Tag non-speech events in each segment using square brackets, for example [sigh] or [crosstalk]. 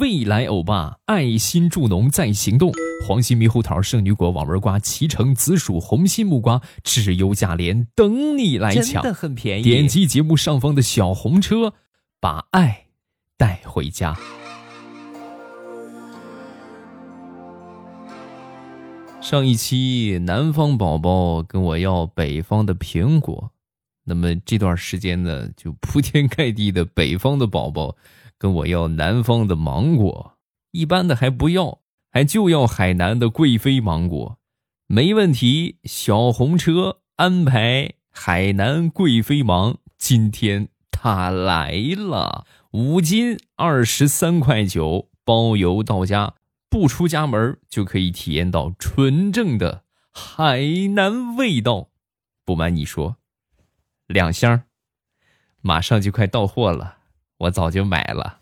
未来欧巴，爱心助农在行动。黄心猕猴桃、圣女果、网纹瓜、脐橙、紫薯、红心木瓜，质优价廉，等你来抢，真的很便宜。点击节目上方的小红车，把爱带回家。上一期南方宝宝跟我要北方的苹果，那么这段时间呢，就铺天盖地的北方的宝宝跟我要南方的芒果，一般的还不要，还就要海南的贵妃芒果，没问题。小红车安排海南贵妃芒，今天它来了，五斤二十三块九，包邮到家。不出家门就可以体验到纯正的海南味道。不瞒你说，两箱，马上就快到货了，我早就买了。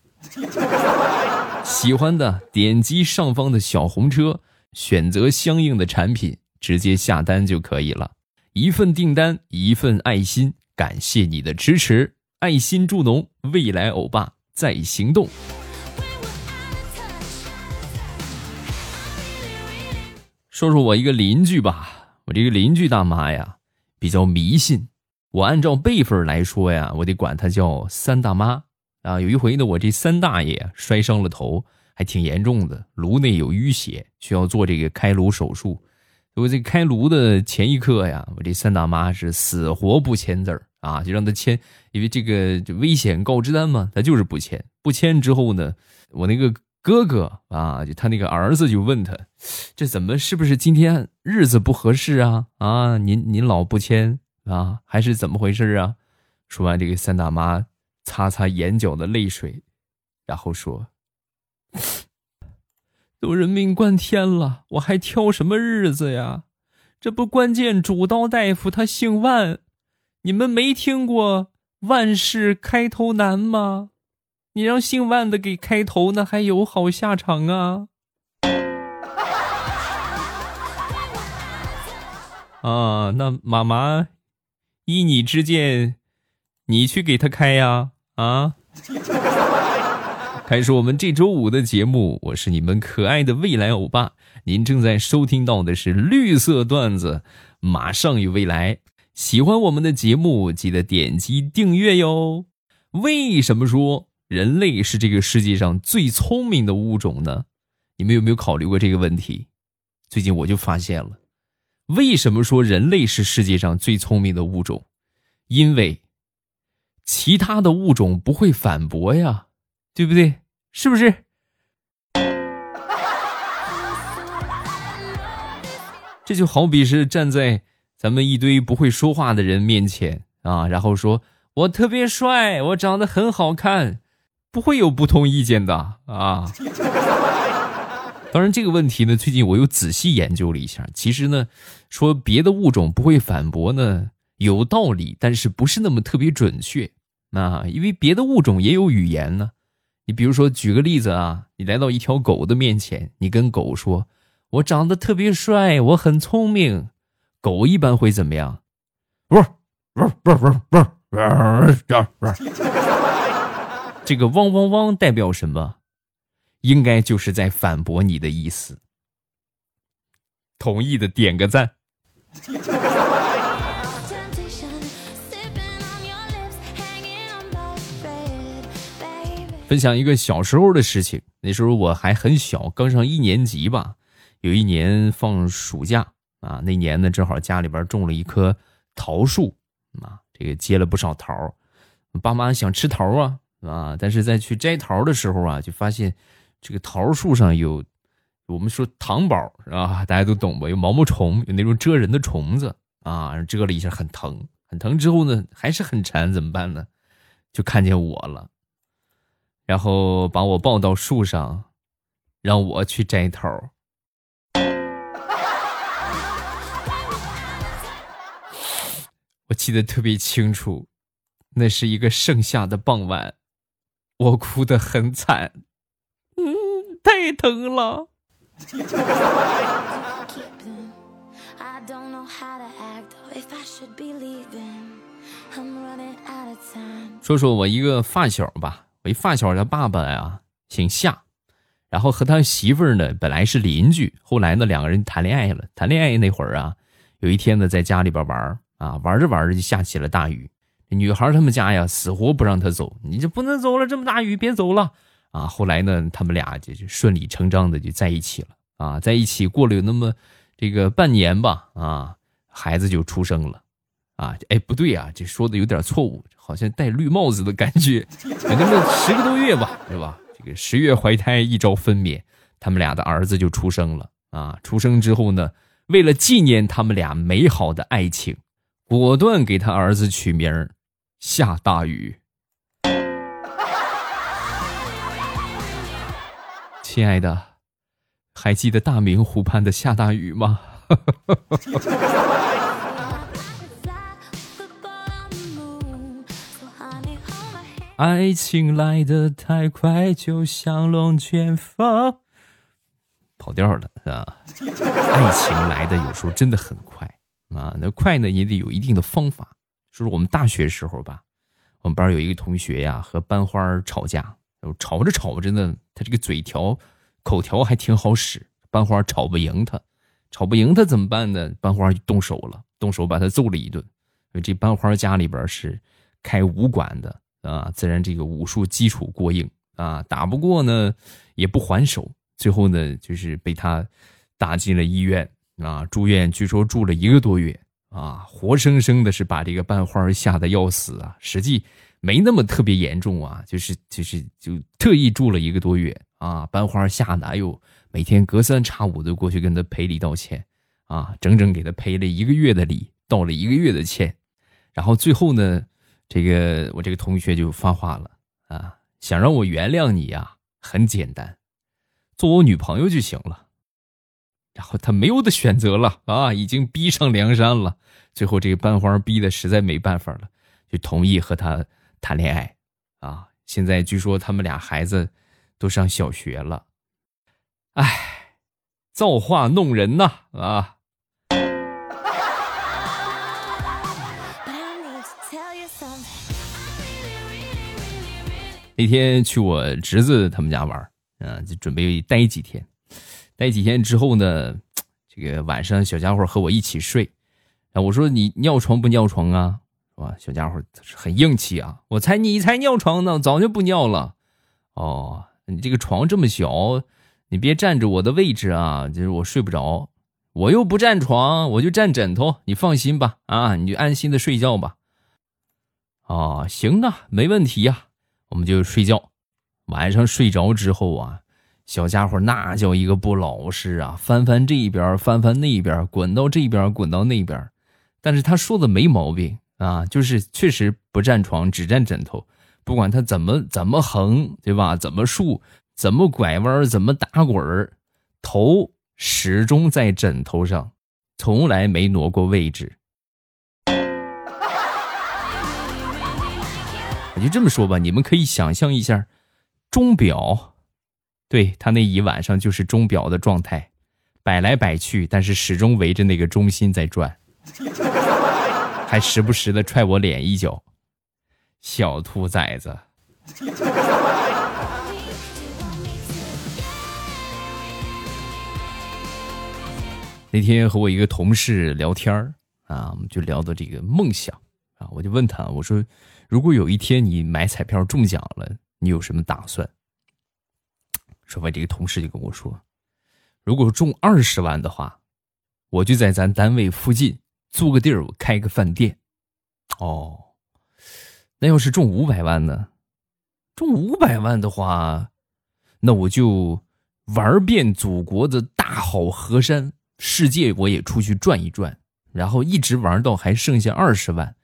喜欢的点击上方的小红车，选择相应的产品，直接下单就可以了。一份订单，一份爱心，感谢你的支持，爱心助农，未来欧巴在行动。说说我一个邻居吧，我这个邻居大妈呀，比较迷信。我按照辈分来说呀，我得管她叫三大妈啊。有一回呢，我这三大爷摔伤了头，还挺严重的，颅内有淤血，需要做这个开颅手术。我这开颅的前一刻呀，我这三大妈是死活不签字儿啊，就让他签，因为这个危险告知单嘛，他就是不签。不签之后呢，我那个。哥哥啊，就他那个儿子就问他，这怎么是不是今天日子不合适啊？啊，您您老不签啊，还是怎么回事啊？说完，这个三大妈擦擦眼角的泪水，然后说：“都人命关天了，我还挑什么日子呀？这不关键主刀大夫他姓万，你们没听过万事开头难吗？”你让姓万的给开头，那还有好下场啊！[laughs] 啊，那妈妈，依你之见，你去给他开呀！啊 [laughs] 开始我们这周五的节目，我是你们可爱的未来欧巴，您正在收听到的是绿色段子，马上与未来。喜欢我们的节目，记得点击订阅哟。为什么说？人类是这个世界上最聪明的物种呢？你们有没有考虑过这个问题？最近我就发现了，为什么说人类是世界上最聪明的物种？因为其他的物种不会反驳呀，对不对？是不是？这就好比是站在咱们一堆不会说话的人面前啊，然后说我特别帅，我长得很好看。不会有不同意见的啊！当然，这个问题呢，最近我又仔细研究了一下。其实呢，说别的物种不会反驳呢，有道理，但是不是那么特别准确啊？因为别的物种也有语言呢。你比如说，举个例子啊，你来到一条狗的面前，你跟狗说：“我长得特别帅，我很聪明。”狗一般会怎么样？汪汪汪汪汪汪汪！这个汪汪汪代表什么？应该就是在反驳你的意思。同意的点个赞。分享一个小时候的事情，那时候我还很小，刚上一年级吧。有一年放暑假啊，那年呢正好家里边种了一棵桃树啊，这个结了不少桃，爸妈想吃桃啊。啊！但是在去摘桃的时候啊，就发现这个桃树上有我们说糖宝啊，大家都懂吧？有毛毛虫，有那种蛰人的虫子啊，蛰了一下很疼，很疼。之后呢，还是很馋，怎么办呢？就看见我了，然后把我抱到树上，让我去摘桃。[laughs] 我记得特别清楚，那是一个盛夏的傍晚。我哭得很惨，嗯，太疼了。说说我一个发小吧，我一发小他爸爸呀，姓夏，然后和他媳妇儿呢本来是邻居，后来呢两个人谈恋爱了。谈恋爱那会儿啊，有一天呢在家里边玩啊，玩着玩着就下起了大雨。女孩他们家呀死活不让他走，你就不能走了，这么大雨别走了啊。后来呢他们俩就就顺理成章的就在一起了啊，在一起过了有那么这个半年吧啊，孩子就出生了啊。哎不对啊，这说的有点错误，好像戴绿帽子的感觉，有那是十个多月吧，是吧？这个十月怀胎，一朝分娩，他们俩的儿子就出生了啊！出生之后呢，为了纪念他们俩美好的爱情，果断给他儿子取名下大雨。亲爱的，还记得大明湖畔的下大雨吗？[laughs] 爱情来得太快，就像龙卷风。跑调了是吧？爱情来的有时候真的很快啊，那快呢也得有一定的方法。说是我们大学时候吧，我们班有一个同学呀，和班花吵架，吵着吵着呢，他这个嘴条、口条还挺好使，班花吵不赢他，吵不赢他怎么办呢？班花就动手了，动手把他揍了一顿。这班花家里边是开武馆的。啊，自然这个武术基础过硬啊，打不过呢也不还手，最后呢就是被他打进了医院啊，住院据说住了一个多月啊，活生生的是把这个班花吓得要死啊，实际没那么特别严重啊，就是就是就特意住了一个多月啊，班花吓得哎呦，每天隔三差五的过去跟他赔礼道歉啊，整整给他赔了一个月的礼，道了一个月的歉，然后最后呢。这个我这个同学就发话了啊，想让我原谅你呀，很简单，做我女朋友就行了。然后他没有的选择了啊，已经逼上梁山了。最后这个班花逼的实在没办法了，就同意和他谈恋爱啊。现在据说他们俩孩子都上小学了，哎，造化弄人呐啊！那天去我侄子他们家玩嗯，就准备待几天。待几天之后呢，[tsk] 这个晚上小家伙和我一起睡。啊，我说你尿床不尿床啊？是吧？小家伙很硬气啊！我猜你才尿床呢，早就不尿了。哦，你这个床这么小，你别占着我的位置啊，就是我睡不着。我又不占床，我就占枕头。你放心吧，啊，你就安心的睡觉吧。哦，行啊，没问题呀。我们就睡觉，晚上睡着之后啊，小家伙那叫一个不老实啊，翻翻这边，翻翻那边，滚到这边，滚到那边。但是他说的没毛病啊，就是确实不占床，只占枕头。不管他怎么怎么横，对吧？怎么竖，怎么拐弯，怎么打滚头始终在枕头上，从来没挪过位置。就这么说吧，你们可以想象一下，钟表，对他那一晚上就是钟表的状态，摆来摆去，但是始终围着那个中心在转，还时不时的踹我脸一脚，小兔崽子。[laughs] 那天和我一个同事聊天啊，我们就聊到这个梦想啊，我就问他，我说。如果有一天你买彩票中奖了，你有什么打算？说完，这个同事就跟我说：“如果中二十万的话，我就在咱单位附近租个地儿，我开个饭店。”哦，那要是中五百万呢？中五百万的话，那我就玩遍祖国的大好河山，世界我也出去转一转，然后一直玩到还剩下二十万，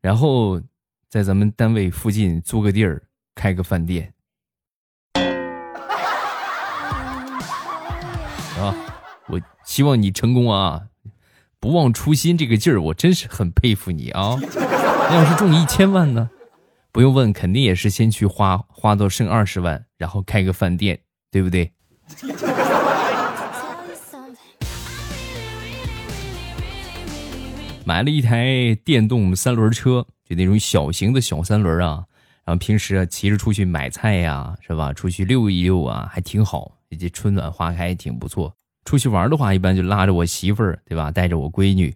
然后。在咱们单位附近租个地儿，开个饭店，啊！我希望你成功啊！不忘初心这个劲儿，我真是很佩服你啊！要是中一千万呢？不用问，肯定也是先去花，花到剩二十万，然后开个饭店，对不对？买了一台电动三轮车。那种小型的小三轮啊，然后平时啊骑着出去买菜呀，是吧？出去溜一溜啊，还挺好。这春暖花开挺不错。出去玩的话，一般就拉着我媳妇儿，对吧？带着我闺女，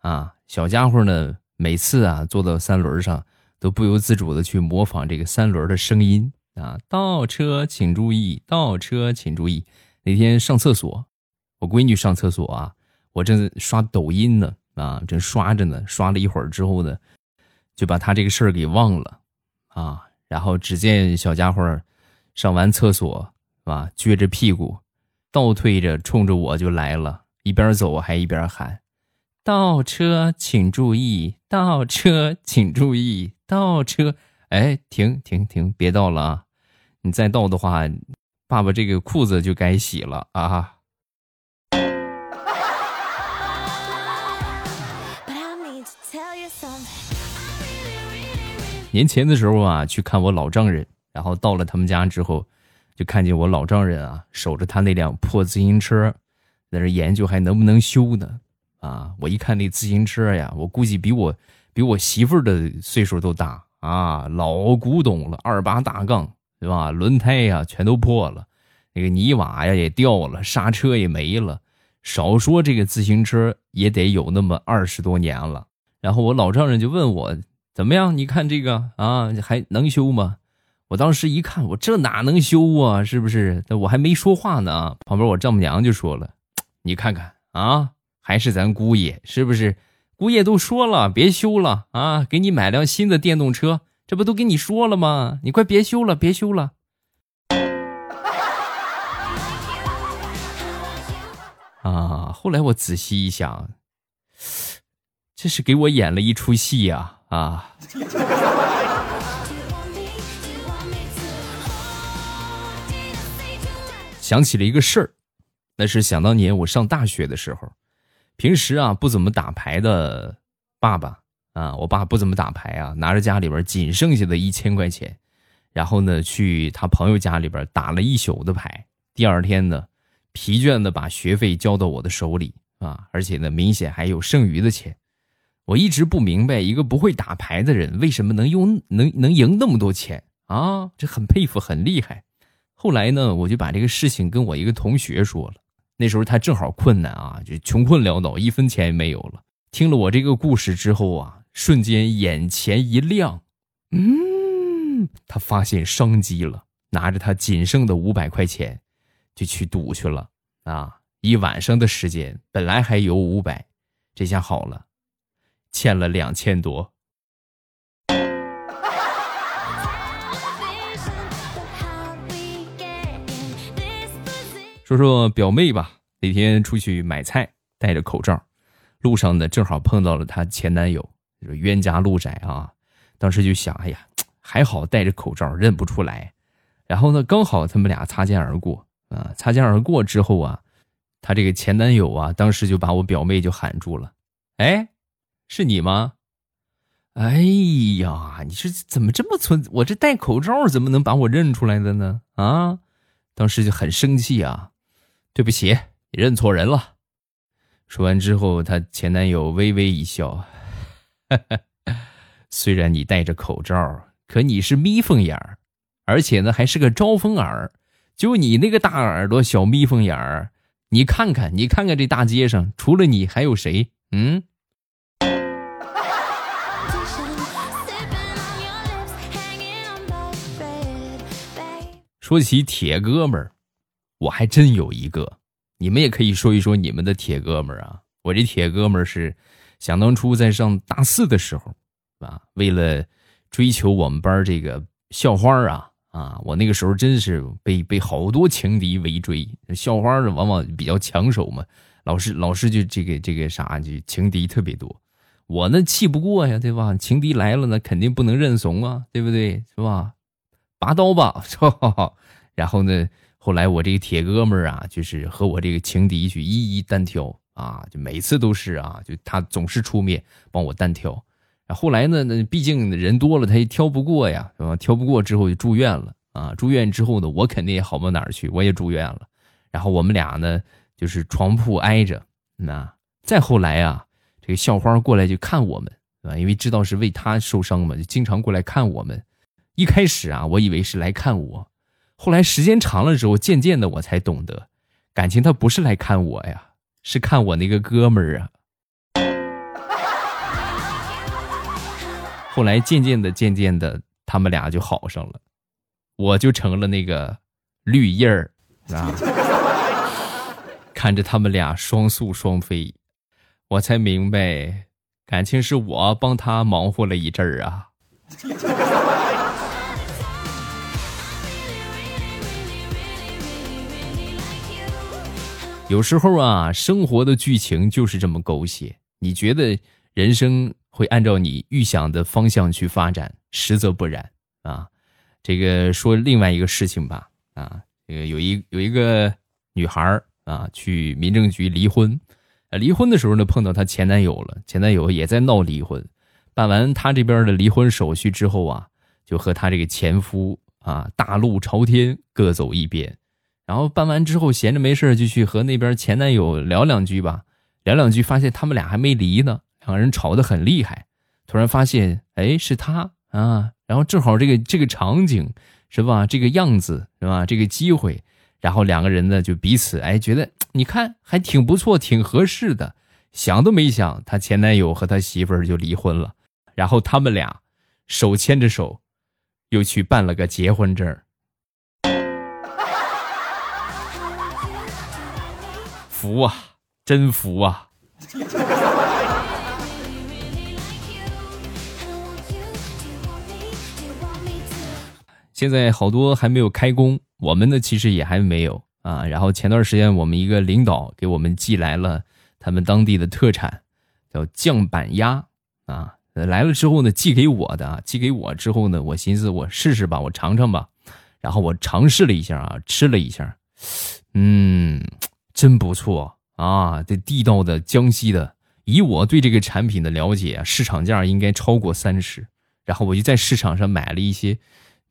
啊，小家伙呢，每次啊坐到三轮上，都不由自主的去模仿这个三轮的声音啊。倒车请注意，倒车请注意。那天上厕所，我闺女上厕所啊，我正刷抖音呢，啊，正刷着呢。刷了一会儿之后呢，就把他这个事儿给忘了，啊。然后只见小家伙上完厕所，是吧？撅着屁股。倒退着冲着我就来了，一边走还一边喊：“倒车请注意，倒车请注意，倒车！”哎，停停停，别倒了啊！你再倒的话，爸爸这个裤子就该洗了啊！年前的时候啊，去看我老丈人，然后到了他们家之后。就看见我老丈人啊，守着他那辆破自行车，在那研究还能不能修呢。啊，我一看那自行车呀，我估计比我比我媳妇儿的岁数都大啊，老古董了，二八大杠，对吧？轮胎呀全都破了，那个泥瓦呀也掉了，刹车也没了，少说这个自行车也得有那么二十多年了。然后我老丈人就问我怎么样？你看这个啊，还能修吗？我当时一看，我这哪能修啊？是不是？我还没说话呢，旁边我丈母娘就说了：“你看看啊，还是咱姑爷，是不是？姑爷都说了，别修了啊，给你买辆新的电动车，这不都跟你说了吗？你快别修了，别修了。”啊！后来我仔细一想，这是给我演了一出戏呀！啊。想起了一个事儿，那是想当年我上大学的时候，平时啊不怎么打牌的爸爸啊，我爸不怎么打牌啊，拿着家里边仅剩下的一千块钱，然后呢去他朋友家里边打了一宿的牌，第二天呢疲倦的把学费交到我的手里啊，而且呢明显还有剩余的钱，我一直不明白一个不会打牌的人为什么能用能能赢那么多钱啊，这很佩服，很厉害。后来呢，我就把这个事情跟我一个同学说了。那时候他正好困难啊，就穷困潦倒，一分钱也没有了。听了我这个故事之后啊，瞬间眼前一亮，嗯，他发现商机了，拿着他仅剩的五百块钱，就去赌去了。啊，一晚上的时间，本来还有五百，这下好了，欠了两千多。[laughs] 说说表妹吧，那天出去买菜，戴着口罩，路上呢正好碰到了她前男友，就是冤家路窄啊。当时就想，哎呀，还好戴着口罩认不出来。然后呢，刚好他们俩擦肩而过啊，擦肩而过之后啊，她这个前男友啊，当时就把我表妹就喊住了，哎，是你吗？哎呀，你是怎么这么存？我这戴口罩怎么能把我认出来的呢？啊，当时就很生气啊。对不起，你认错人了。说完之后，她前男友微微一笑，[laughs] 虽然你戴着口罩，可你是眯缝眼儿，而且呢还是个招风耳。就你那个大耳朵、小眯缝眼儿，你看看，你看看这大街上，除了你还有谁？嗯。说起铁哥们儿。我还真有一个，你们也可以说一说你们的铁哥们儿啊！我这铁哥们儿是想当初在上大四的时候，啊，为了追求我们班这个校花啊啊，我那个时候真是被被好多情敌围追，校花呢往往比较抢手嘛，老师老师就这个这个啥就情敌特别多，我呢气不过呀，对吧？情敌来了呢，肯定不能认怂啊，对不对？是吧？拔刀吧，[laughs] 是吧？然后呢？后来我这个铁哥们儿啊，就是和我这个情敌去一一单挑啊，就每次都是啊，就他总是出面帮我单挑。后来呢，那毕竟人多了，他也挑不过呀，是吧？挑不过之后就住院了啊。住院之后呢，我肯定也好不到哪儿去，我也住院了。然后我们俩呢，就是床铺挨着。那再后来啊，这个校花过来就看我们，啊，因为知道是为他受伤嘛，就经常过来看我们。一开始啊，我以为是来看我，后来时间长了之后，渐渐的我才懂得，感情他不是来看我呀，是看我那个哥们儿啊。后来渐渐的、渐渐的，他们俩就好上了，我就成了那个绿叶儿啊。看着他们俩双宿双飞，我才明白，感情是我帮他忙活了一阵儿啊。有时候啊，生活的剧情就是这么狗血。你觉得人生会按照你预想的方向去发展，实则不然啊。这个说另外一个事情吧，啊，这个有一有一个女孩啊，去民政局离婚，离婚的时候呢，碰到她前男友了，前男友也在闹离婚。办完她这边的离婚手续之后啊，就和她这个前夫啊大路朝天，各走一边。然后办完之后，闲着没事就去和那边前男友聊两句吧。聊两句，发现他们俩还没离呢，两个人吵得很厉害。突然发现，哎，是他啊！然后正好这个这个场景是吧？这个样子是吧？这个机会，然后两个人呢就彼此哎觉得你看还挺不错，挺合适的。想都没想，他前男友和他媳妇儿就离婚了。然后他们俩手牵着手，又去办了个结婚证服啊，真服啊！现在好多还没有开工，我们呢其实也还没有啊。然后前段时间我们一个领导给我们寄来了他们当地的特产，叫酱板鸭啊。来了之后呢，寄给我的，寄给我之后呢，我寻思我试试吧，我尝尝吧。然后我尝试了一下啊，吃了一下，嗯，真不错啊，这地道的江西的。以我对这个产品的了解啊，市场价应该超过三十。然后我就在市场上买了一些，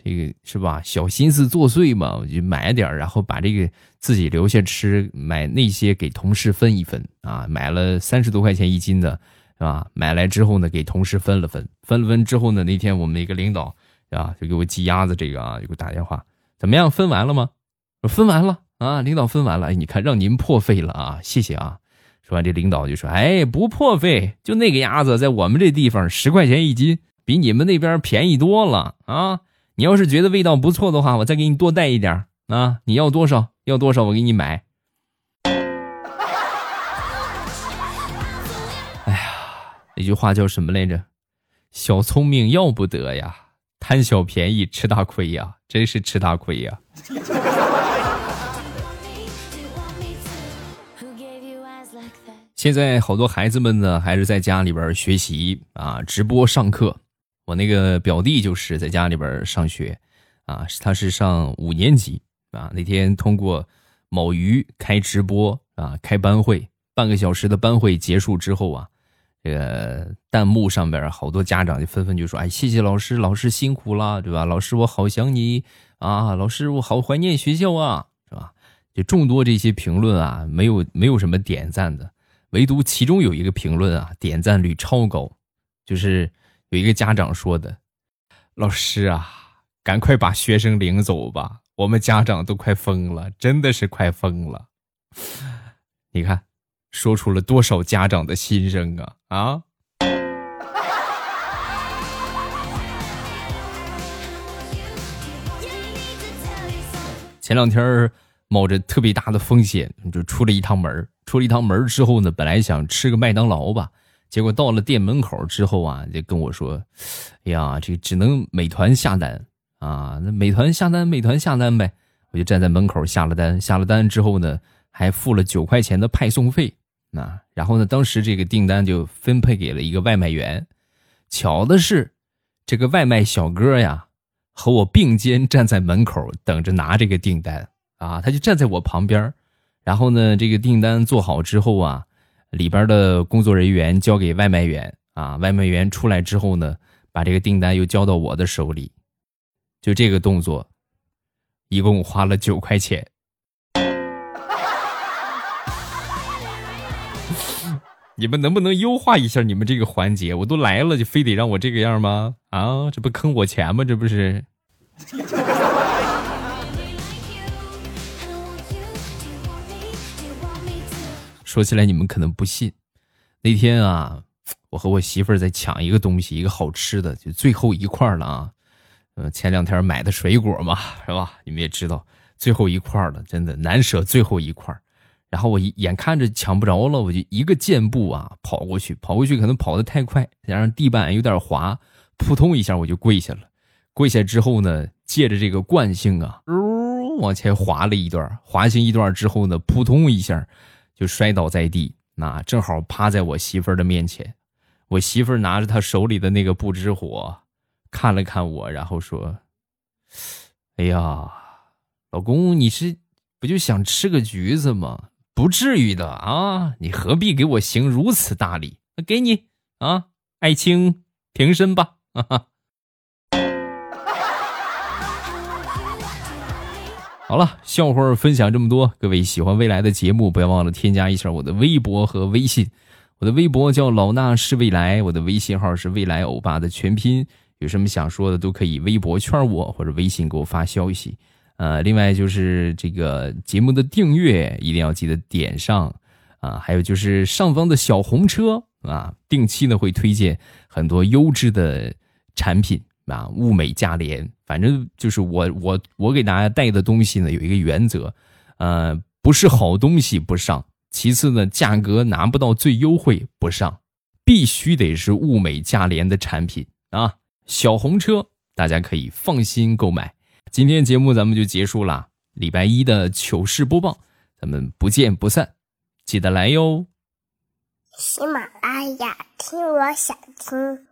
这个是吧？小心思作祟嘛，我就买点然后把这个自己留下吃，买那些给同事分一分啊。买了三十多块钱一斤的。是吧？买来之后呢，给同事分了分，分了分之后呢，那天我们一个领导啊，就给我寄鸭子这个啊，就给我打电话，怎么样？分完了吗？我分完了啊，领导分完了。你看让您破费了啊，谢谢啊。说完这领导就说：“哎，不破费，就那个鸭子在我们这地方十块钱一斤，比你们那边便宜多了啊。你要是觉得味道不错的话，我再给你多带一点啊。你要多少？要多少？我给你买。”哎呀那句话叫什么来着？小聪明要不得呀，贪小便宜吃大亏呀，真是吃大亏呀！现在好多孩子们呢，还是在家里边学习啊，直播上课。我那个表弟就是在家里边上学啊，他是上五年级啊。那天通过某鱼开直播啊，开班会，半个小时的班会结束之后啊。这个弹幕上边好多家长就纷纷就说：“哎，谢谢老师，老师辛苦了，对吧？老师我好想你啊，老师我好怀念学校啊，是吧？”就众多这些评论啊，没有没有什么点赞的，唯独其中有一个评论啊，点赞率超高，就是有一个家长说的：“老师啊，赶快把学生领走吧，我们家长都快疯了，真的是快疯了。”你看。说出了多少家长的心声啊啊！前两天冒着特别大的风险就出了一趟门儿出了一趟门之后呢，本来想吃个麦当劳吧，结果到了店门口之后啊，就跟我说：“哎呀，这只能美团下单啊！那美团下单，美团下单呗。”我就站在门口下了单，下了单之后呢，还付了九块钱的派送费。那然后呢？当时这个订单就分配给了一个外卖员。巧的是，这个外卖小哥呀，和我并肩站在门口等着拿这个订单啊。他就站在我旁边。然后呢，这个订单做好之后啊，里边的工作人员交给外卖员啊。外卖员出来之后呢，把这个订单又交到我的手里。就这个动作，一共花了九块钱。[laughs] 你们能不能优化一下你们这个环节？我都来了，就非得让我这个样吗？啊，这不坑我钱吗？这不是？说起来你们可能不信，那天啊，我和我媳妇儿在抢一个东西，一个好吃的，就最后一块了啊。呃，前两天买的水果嘛，是吧？你们也知道，最后一块了，真的难舍最后一块。然后我一眼看着抢不着了，我就一个箭步啊跑过去，跑过去可能跑得太快，加上地板有点滑，扑通一下我就跪下了。跪下之后呢，借着这个惯性啊，呜往前滑了一段，滑行一段之后呢，扑通一下。就摔倒在地，那正好趴在我媳妇儿的面前。我媳妇儿拿着她手里的那个不知火，看了看我，然后说：“哎呀，老公，你是不就想吃个橘子吗？不至于的啊！你何必给我行如此大礼？给你啊，爱卿平身吧。”哈哈。好了，笑话分享这么多，各位喜欢未来的节目，不要忘了添加一下我的微博和微信。我的微博叫老衲是未来，我的微信号是未来欧巴的全拼。有什么想说的，都可以微博圈我，或者微信给我发消息。呃，另外就是这个节目的订阅一定要记得点上啊，还有就是上方的小红车啊，定期呢会推荐很多优质的产品。啊，物美价廉，反正就是我我我给大家带的东西呢，有一个原则，呃，不是好东西不上，其次呢，价格拿不到最优惠不上，必须得是物美价廉的产品啊。小红车，大家可以放心购买。今天节目咱们就结束了，礼拜一的糗事播报，咱们不见不散，记得来哟。喜马拉雅听，我想听。